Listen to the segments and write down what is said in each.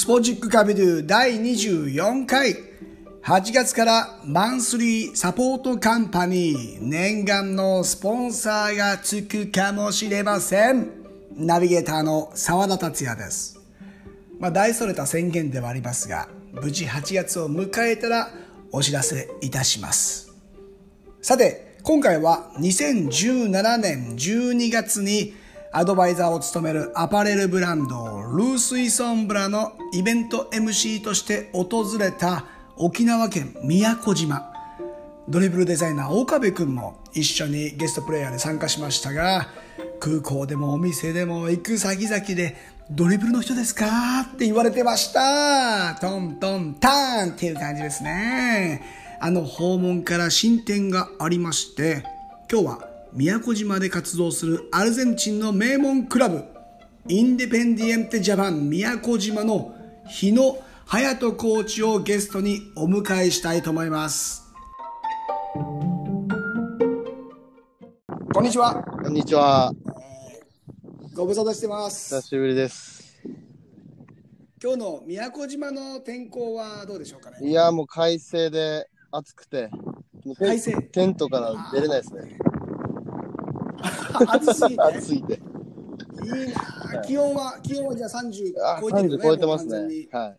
スポジックカビドゥ第24回。8月からマンスリーサポートカンパニー。念願のスポンサーがつくかもしれません。ナビゲーターの澤田達也です。まあ大それた宣言ではありますが無事8月を迎えたらお知らせいたします。さて今回は2017年12月にアドバイザーを務めるアパレルブランドルースイソンブラのイベント MC として訪れた沖縄県宮古島。ドリブルデザイナー岡部君も一緒にゲストプレイヤーで参加しましたが空港でもお店でも行く先々でドリブルの人ですかって言われてました。トントンターンっていう感じですね。あの訪問から進展がありまして今日は宮古島で活動するアルゼンチンの名門クラブインデペンディエンテジャパン宮古島の日野隼人コーチをゲストにお迎えしたいと思いますこんにちはこんにちは。ご無沙汰してます久しぶりです。今日の宮古島の天候はどうでしょうかね？いや、もう快晴で暑くて、もう快晴テントから出れないですね。暑すぎて 暑いて。いいな気温は気温はじゃあ30あ、超えてるよ30ね超えてます。ねはい。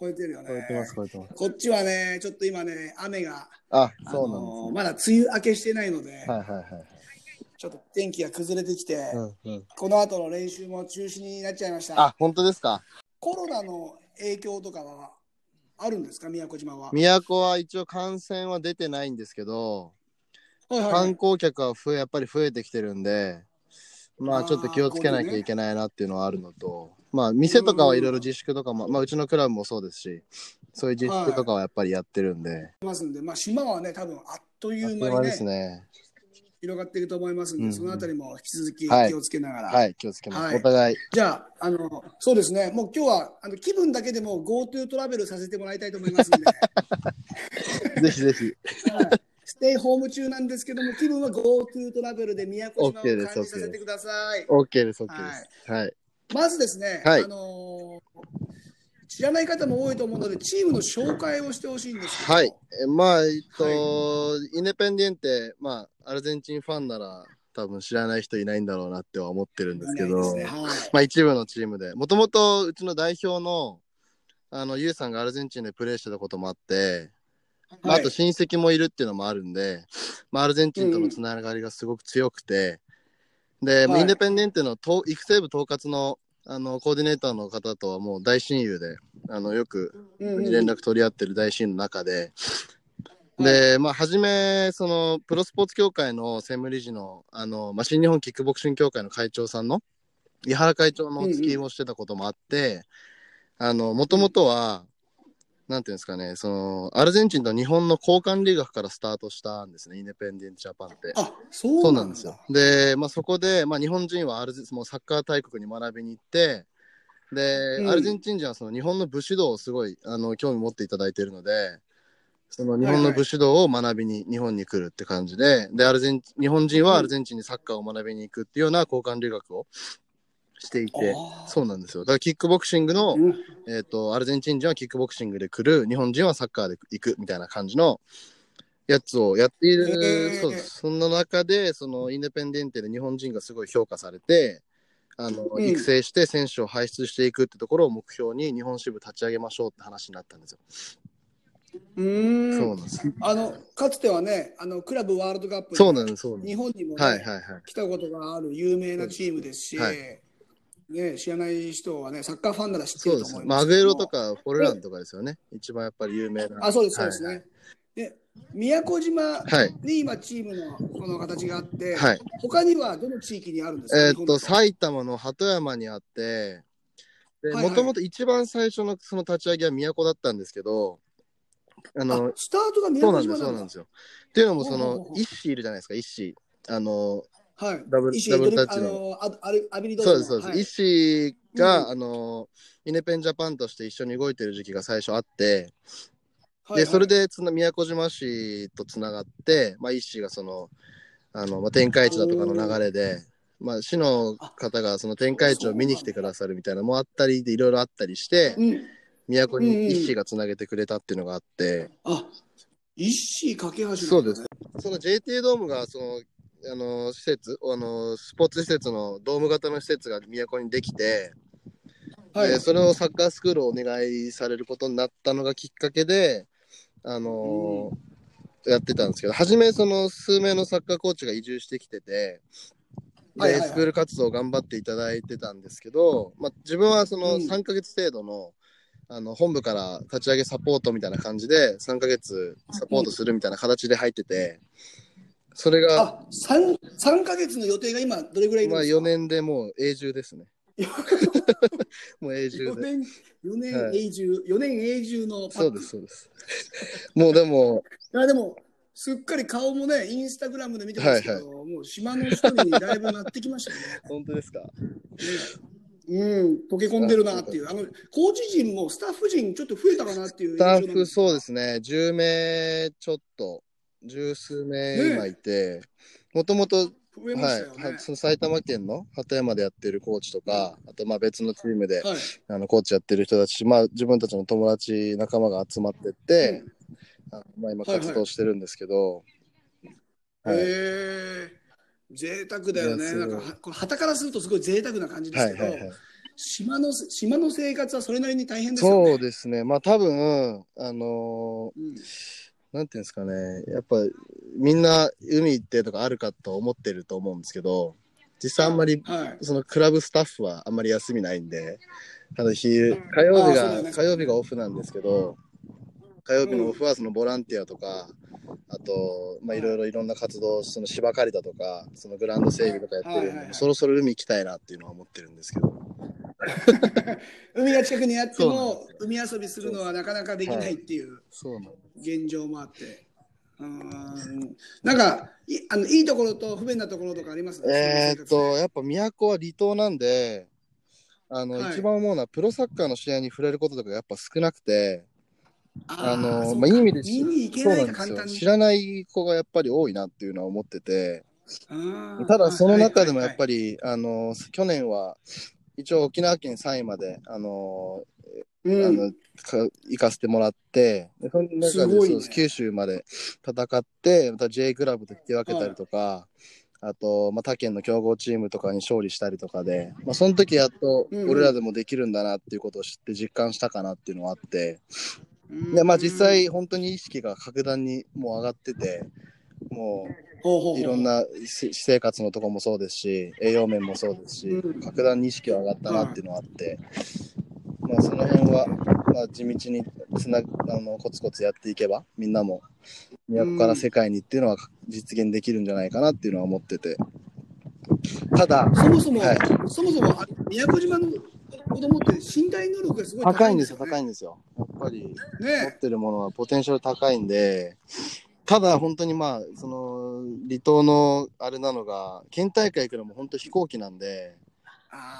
超えてるよね超えてます、超えてます。こっちはねちょっと今ね雨があ、そうなんーまだ梅雨明けしてないので。はいはいはい。ちょっと天気が崩れてきて、うんうん。この後の練習も中止になっちゃいましたあ、本当ですか？コロナの影響とかはあるんですか？宮古島は、宮古は一応感染は出てないんですけど、はいはい。観光客は増え、やっぱり増えてきてるんで、まあちょっと気をつけなきゃいけないなっていうのはあるのと、まあ店とかはいろいろ自粛とかも、まあうちのクラブもそうですし、そういう自粛とかはやっぱりやってるんで、ますんで、まあ、島はね多分あっという間にねですね。広がっていると思いますんで、うんうん。そのあたりも引き続きはい。気をつけながら、はい、気をつけます。はい。お互い。じゃああのそうですね。もう今日はあの気分だけでも GoTo トラベルさせてもらいたいと思いますんで。ぜひぜひ。はいステイホーム中なんですけども、気分は GoTo トラベルで宮古島を感じさせてください。OK です、OK です。はい。まずですね、はい。あのー知らない方も多いと思うので、チームの紹介をしてほしいんですけど、はい。えまあ、えっと、インデペンデンテ、まあ、アルゼンチンファンなら、多分知らない人いないんだろうなっては思ってるんですけど、ね。はい。まあ、一部のチームで、もともとうちの代表の、あの、ユウさんがアルゼンチンでプレーしてたこともあって、まあ、と親戚もいるっていうのもあるんで、まあ、アルゼンチンとのつながりがすごく強くて、で、はい。インデペンデンテのと育成部統括のあのコーディネーターの方とはもう大親友で、あのよく連絡取り合ってる大親友の中で、で、まあ、初め、その、プロスポーツ協会の専務理事の、あの、まあ、新日本キックボクシング協会の会長さんの、井原会長のお付きをしてたこともあって、あの、もともとは、なんていうんですかね、その、アルゼンチンと日本の交換留学からスタートしたんですね、インデペンデントジャパンって。あそうなんですよ。で、まあ、そこで、まあ、日本人はアルゼもうサッカー大国に学びに行って、で、うんアルゼンチン人はその日本の武士道をすごいあの興味持っていただいているので、その日本の武士道を学びに日本に来るって感じで、で、アルゼン日本人はアルゼンチンにサッカーを学びに行くっていうような交換留学をしていて、そうなんですよ。だからキックボクシングの、うんえっ、と、アルゼンチン人はキックボクシングで来る、日本人はサッカーで行くみたいな感じのやつをやっている、へーそうです。そんな中で、そのインデペンデンテで日本人がすごい評価されて、あの、うん育成して選手を輩出していくってところを目標に日本支部立ち上げましょうって話になったんですよ。うーんそうなんです。あのかつてはね、あのクラブワールドカップにそうなんです、そうなんです。日本にも、ねはいはいはい。来たことがある有名なチームですし、はいね、知らない人はね、サッカーファンなら知ってると思いますけどアグエロとかフォルランとかですよね。一番やっぱり有名な。あ、そうです、そうですね。はいで、宮古島はい。に今チームのこの形があって、はい。他にはどの地域にあるんですか？えーっと、埼玉の鳩山にあって、もともと一番最初のその立ち上げは都だったんですけど、ああの、スタートが宮古島なんだそうなんですよ。っていうのも、その一子いるじゃないですか、一子。あの、はい。ダブル石ダブルタッチののあアルアビリドーそうです、そうです。はい一子が、うんあの、イネペンジャパンとして一緒に動いてる時期が最初あって、はいはいで、それでつな宮古島市とつながって、まあ、一子がその、あの、まあ、天下一だとかの流れで、まあ、市の方がその天下市を見に来てくださるみたいなのもあったりで、いろいろあったりして、うん。都に一市がつなげてくれたっていうのがあって、あ、一子架け橋ねそうです。その JT ドームが、その、あの、施設、あの、スポーツ施設のドーム型の施設が都にできて、はい。でそれをサッカースクールをお願いされることになったのがきっかけで、あのーやってたんですけど、初めその数名のサッカーコーチが移住してきてて、でスクール活動を頑張っていただいてたんですけど、まあ、自分はそのうん。3ヶ月程度の,、あの本部から立ち上げサポートみたいな感じで3ヶ月サポートするみたいな形で入ってて、それが、あ、三三ヶ月の予定が今どれぐらいいるんまあ、ですか？4年でもう永住ですね。もう永住四で。年四年はい永住、四年永住のパックそうです、そうです。もうでも、いやでもすっかり顔もねインスタグラムで見てますけど、はいもう島の人にだいぶなってきましたよね。本当ですか？ねうん、溶け込んでるなっていう、あのコーチ陣もスタッフ陣ちょっと増えたかなっていうスタッフ、うそうですね、10名ちょっと、十数名ね今いて、もともと、増えまはいしたよね。はその埼玉県の鳩山でやってるコーチとか、あとまあ別のチームで、はい。あのコーチやってる人たち、まあ、自分たちの友達、仲間が集まってって、あのまあ、今はいはい活動してるんですけど、はいへえ贅沢だよね。ないんかはこれ旗からするとすごい贅沢な感じですけど、はいはいはい。島の島の生活はそれなりに大変ですよね。そうですね、まあ多分、あのーうんなんていうんですかね、やっぱみんな海行ってとかあるかと思ってると思うんですけど、実際あんまりはい。そのクラブスタッフはあんまり休みないんで、ただ昼火曜日が、ね。火曜日がオフなんですけど、火曜日のオフはそのボランティアとか、あと、まあいろいろいろんな活動、その芝刈りだとか、そのグラウンド整備とかやってるんで、はいはいはい。そろそろ海行きたいなっていうのは思ってるんですけど。海が近くにあっても海遊びするのはなかなかできないっていう現状もあって。うーん。なんかいあのいいところと不便なところとかあります？えーっと、やっぱ都は離島なんで、あの、はい。一番思うのは、プロサッカーの試合に触れることとかやっぱ少なくて、ああの、まあ、いい意味で知らない子がやっぱり多いなっていうのは思ってて、ただその中でもやっりぱり、あの、去年は、一応沖縄県3位まで、あの、あのか行かせてもらって、でその中でね。九州まで戦って、また J クラブと引き分けたりとか、あと、まあ、他県の強豪チームとかに勝利したりとかで、まあ、その時やっとうんうん。俺らでもできるんだなっていうことを知って実感したかなっていうのはあって、うん。でまあ、実際本当に意識が格段にもう上がってて、もういろんなし私生活のとこもそうですし、栄養面もそうですしうん、格段に意識が上がったなっていうのはあって、まあ、その辺は、まあ、地道につなあのコツコツやっていけば、みんなも都から世界にっていうのは実現できるんじゃないかなっていうのは思ってて。ただ、そもそも、はい。そもそもあ宮古島の子供って身体能力がすごい高いんですよ、ね。高いんですよ。やっぱり持っねてるものはポテンシャル高いんで、ただ本当にまあ、その離島のあれなのが、県大会からも本当飛行機なんで、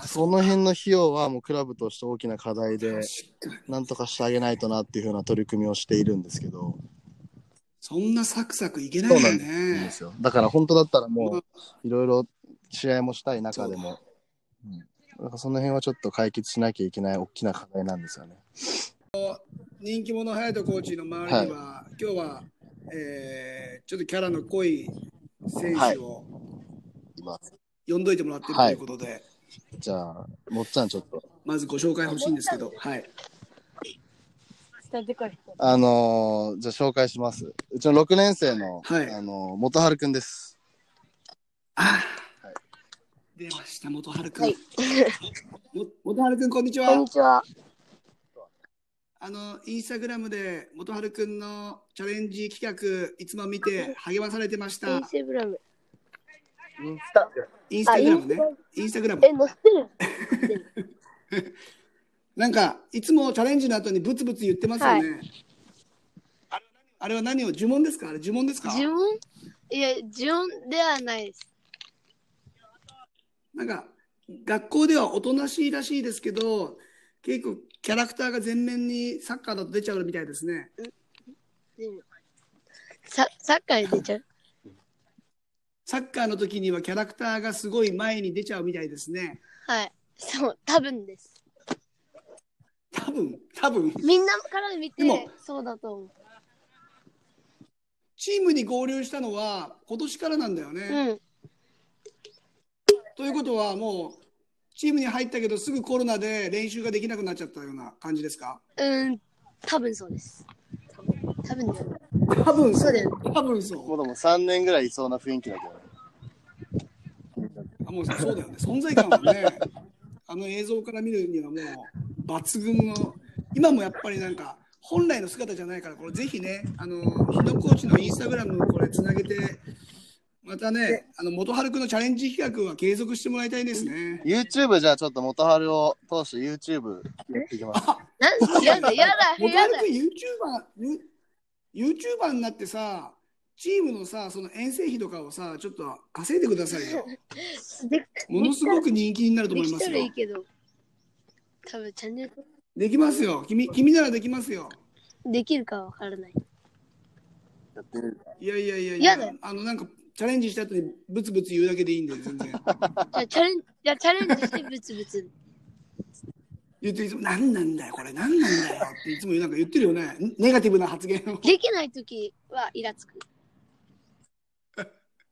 その辺の費用はもうクラブとして大きな課題で、なんとかしてあげないとなっていうふうな取り組みをしているんですけど、そんなサクサクいけないよそうなんでね。すよ。だから本当だったらもう、いろいろ試合もしたい中でも、う。ん、だからその辺はちょっと解決しなきゃいけない大きな課題なんですよね。人気者隼人コーチの周りには、今日は、えーちょっとキャラの濃い選手を今呼んどいてもらってるということで、じゃあ、もっちゃんちょっと。まずご紹介欲しいんですけど、はい。あのーじゃあ紹介します。うちの6年生の、はいあのー元春くんです。あーはい出ました、元春くん。はい も元春くん、こんにちこんはに。ちは。あの、インスタグラムで元春くんのチャレンジ企画、いつも見て励まされてましたイン。スタグラム。インスタインスタグラムね。インスタグラム。え、載ってる なんか、いつもチャレンジの後にブツブツ言ってますよね。あれは何を呪文ですか？あれ呪文ですか？呪文？いや、呪文ではないです。なんか、学校ではおとなしいらしいですけど、結構キャラクターが前面にサッカーだと出ちゃうみたいですね。ササッカーに出ちゃう？サッカーの時にはキャラクターがすごい前に出ちゃうみたいですね。はい。そう、多分です。多分、多分？みんなから見てでも、そうだと思う。チームに合流したのは今年からなんだよね。うん。ということはもう、チームに入ったけどすぐコロナで練習ができなくなっちゃったような感じですか？うん、多分そうです。多分多分だよね。多分そうだよ多分そう。もうでも3年ぐらいいそうな雰囲気だけどね。あもうそうだよね。存在感はね、あの映像から見るにはもう抜群の、今もやっぱりなんか、本来の姿じゃないから、これぜひね、あの、日野コーチのインスタグラムこれつなげて、またね、あの、元春くんのチャレンジ企画は継続してもらいたいですね。YouTube じゃあちょっと元春を通して YouTube やっていきます。なんやだ、やだ、やだ。元春くん YouTuber、ユ YouTuber になってさ、チームのさ、その遠征費とかをさ、ちょっと稼いでくださいよ。でものすごく人気になると思いますよ。らいいけど、多分チャンネルできますよ。君、君ならできますよ。できるかわからない。やってみるいやいやいやいややだよ、あのなんかチャレンジした後にブツブツ言うだけでいいんで、全然。じゃあチャレンジ、じゃあチャレンジしてブツブツ。言っていつも、何なんだよ、これ、何なんだよっていつもなんか言ってるよね。ネガティブな発言を。できないときはイラつく。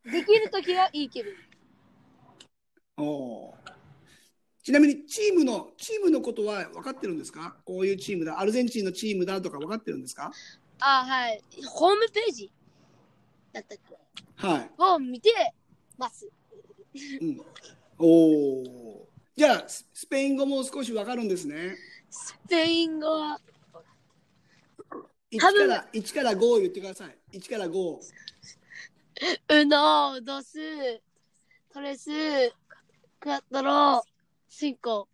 できるときはいいけど。おーちなみにチームの、チームのことは分かってるんですか？こういうチームだ、アルゼンチンのチームだとか分かってるんですか？あ、はい。ホームページだったっけ？はい。を見てます。うん、おお。じゃあ、ススペイン語も少し分かるんですね。スペイン語は、1多分から、1から5を言ってください。1から5。ウノ、ドス、トレス、クワトロ、シンコ。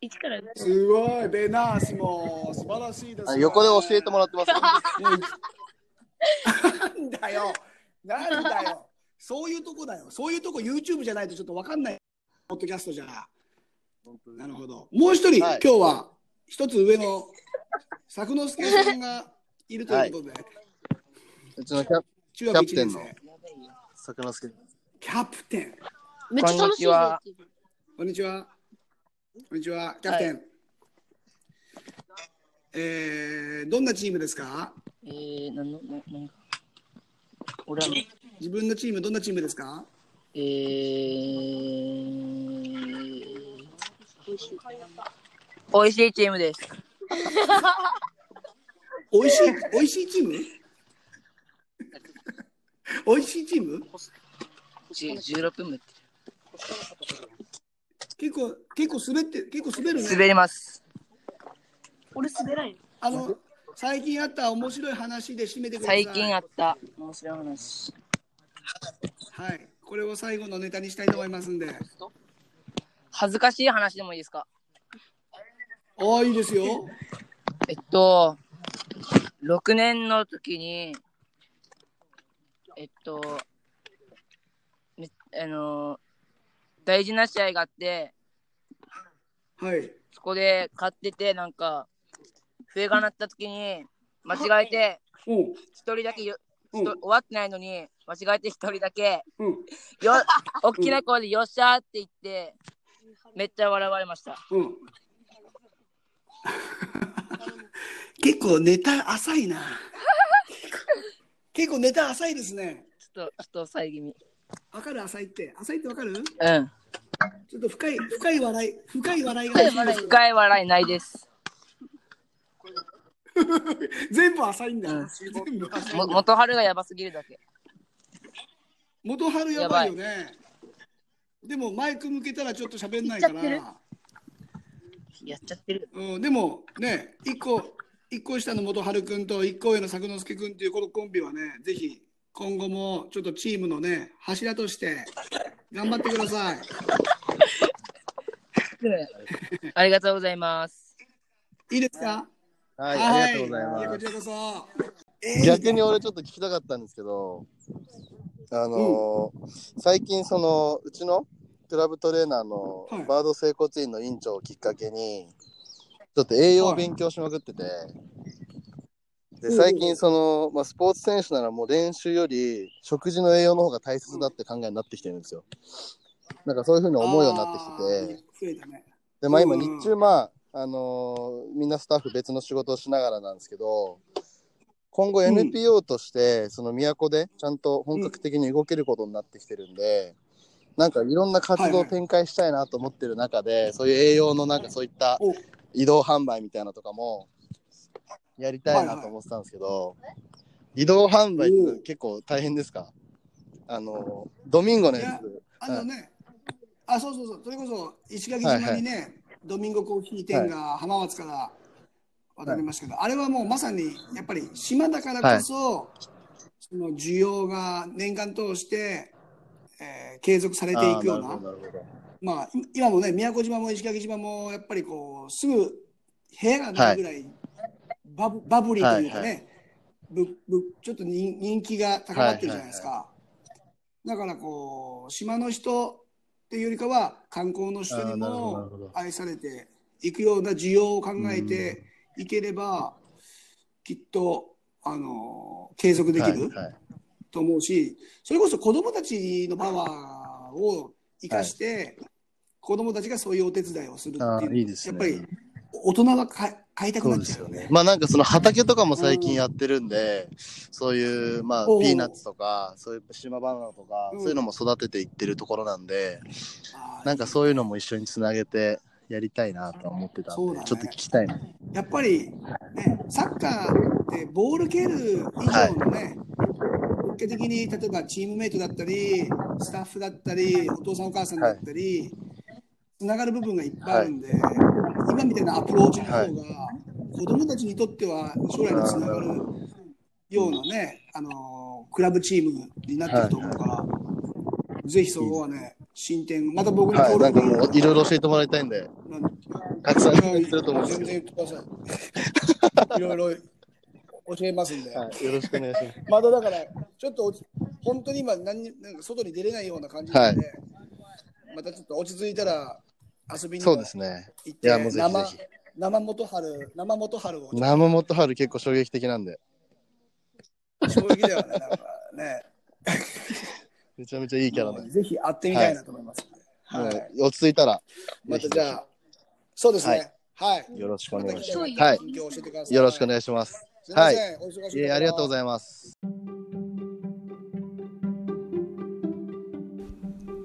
1から5。すごい、ベナースも素晴らしいです、あ横で教えてもらってます。なんだよ、なんだよ、そういうとこだよ、そういうとこ YouTube じゃないとちょっとわかんない、ポッドキャストじゃ。なるほど。もう一人、はい今日は一つ上の作之助さんがいるということで、うちのキャ中学1年キャプテンの生、作之助。キャプテン。めっちゃ楽しいぞっていうこんにちは。こんにちは、キャプテン。えー、どんなチームですか？えー、なんの、ななんか。俺は、自分のチーム、どんなチームですか？えー、美味しいチームです。おいしい、おいしいチーム？おいしいチーム？じ16分目。結構、結構滑って、結構滑るね。滑ります。俺滑らんよ。あの、最近あった面白い話で締めてください。最近あった面白い話。はい。これを最後のネタにしたいと思いますんで。恥ずかしい話でもいいですか？ああ、いいですよ。えっと、6年の時に、えっと、めあの、大事な試合があって、はい。そこで勝ってて、なんか、笛が鳴った時に、間違えて。一人だけよ、うん終わってないのに、間違えて一人だけ、うん。よ、大きな声でよっしゃーって言って、めっちゃ笑われました。うん。結構ネタ浅いな。結構ネタ浅いですね。ちょっと、ちょっと遮気味。わかる浅いって。浅いってわかる？うん。ちょっと深い、深い笑い、深い笑いが。深い笑いないです。全部浅いんだ。うん全部浅いんもだ。元春がやばすぎるだけ。元春やばいよね。でもマイク向けたらちょっと喋んないから。やっちゃってる。うん、でもね、一個、一個下の元春くんと一個上の作之助くんっていうこのコンビはね、ぜひ今後もちょっとチームのね、柱として頑張ってください。ありがとうございます。いいですか？はい、ありがとうございはこます。ちらこそ。えー逆に俺ちょっと聞きたかったんですけど、あのー最近そのうちのクラブトレーナーのはいバード整骨院の院長をきっかけに、ちょっと栄養を勉強しまくってて、で、最近その、まあ、スポーツ選手ならもう練習より食事の栄養の方が大切だって考えになってきてるんですよ。なんかそういうふうに思うようになってきてて、ね。で、まあ今うん日中、まあ、あのーみんなスタッフ別の仕事をしながらなんですけど、今後うん。NPO として、その都でちゃんと本格的に動けることになってきてるんで、なんかいろんな活動を展開したいなと思ってる中で、そういう栄養のなんかそういったお。移動販売みたいなのとかもやりたいなと思ってたんですけど、移動販売って結構大変ですか？あの、ドミンゴのやつ。あのね、あ、そうそうそう、それこそ石垣島にね、ドミンゴコーヒー店が浜松から渡りましたけど、あれはもうまさにやっぱり島だからこそ、その需要が年間通して、えー継続されていくようなまあ、い今もね、宮古島も石垣島もやっぱりこう、すぐ部屋がないぐらいバブ、バブリーというかね、はいぶぶちょっと人人気が高まってるじゃないですか。だからこう、島の人っていうよりかは、観光の人にも愛されていくような需要を考えていければ、きっと、あの、継続できる。と思うし、それこそ子供たちのパワーを生かして、子供たちがそういうお手伝いをするあっていう。やっぱり大人はか買いたくなっちゃうよね。まあなんかその畑とかも最近やってるんで、そういうまあピーナッツとか、そういう島バナナとか、うん。そういうのも育てていってるところなんで、なんかそういうのも一緒につなげてやりたいなと思ってたんで、ね。ちょっと聞きたいな。やっぱり、ね、サッカーってボール蹴る以上のね、結果的に例えばチームメイトだったり、スタッフだったり、お父さんお母さんだったり、つながる部分がいっぱいあるんで、今みたいなアプローチの方が、子供たちにとっては将来につながるようなね、あのクラブチームになってると思うから、ぜひそこはね、進展、また僕にはい、なんかもういろいろ教えてもらいたいんで、たくさんいやすると思うんです全け然言ってください。いろいろ教えますんで。ど、はい、よろしくお願いします。まだだから、ちょっと本当に今何に、なんか外に出れないような感じなんで、またちょっと落ち着いたら遊びにもそうですね。行って、いや、もうぜひぜ生ひ。生元春、生元春を生元春結構衝撃的なんで、衝撃だよね、なんかね。めちゃめちゃいいキャラなんで、ぜひ会ってみたいなと思います。はい。もう落ち着いたら、またじゃあ、そうですね。はい。よろしくお願いします。ははい。よろしくお願いします。はいありがとうごいざいます。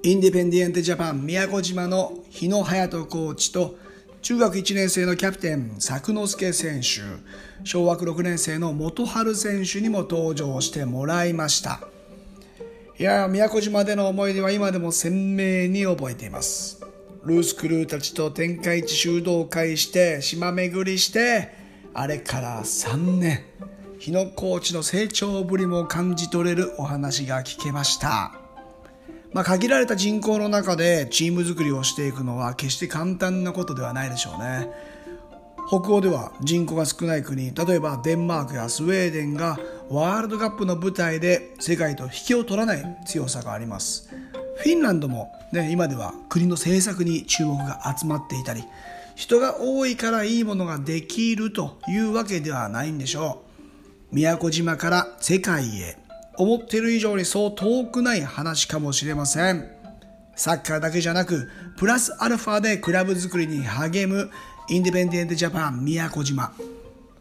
インディペンディエンテジャパン宮古島の日野隼人コーチと中学1年生のキャプテン作之助選手小学6年生の元春選手にも登場してもらいました。いや宮古島での思い出は今でも鮮明に覚えています。ルースクルーたちと天下一修道会して島巡りしてあれから3年日野コーチの成長ぶりも感じ取れるお話が聞けました。まあ、限られた人口の中でチーム作りをしていくのは決して簡単なことではないでしょうね。北欧では人口が少ない国、例えばデンマークやスウェーデンがワールドカップの舞台で世界と引きを取らない強さがあります。フィンランドも、ね、今では国の政策に注目が集まっていたり、人が多いからいいものができるというわけではないんでしょう。宮古島から世界へ思っている以上にそう遠くない話かもしれません。サッカーだけじゃなくプラスアルファでクラブ作りに励むインディペンディエントジャパン宮古島。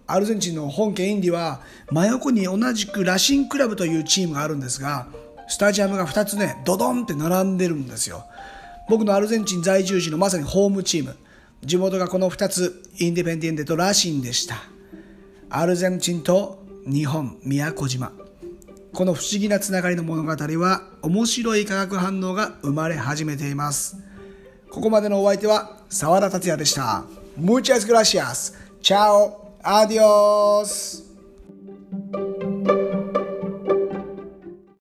アルゼンチンの本家インディは真横に同じくラシンクラブというチームがあるんですがスタジアムが2つねドドンって並んでるんですよ。僕のアルゼンチン在住時のまさにホームチーム。地元がこの2つインディペンディエントとラシンでした。アルゼンチンと日本宮古島。この不思議なつながりの物語は面白い化学反応が生まれ始めていますここまでのお相手は沢田達也でした Muchas gracias. Chao. Adiós.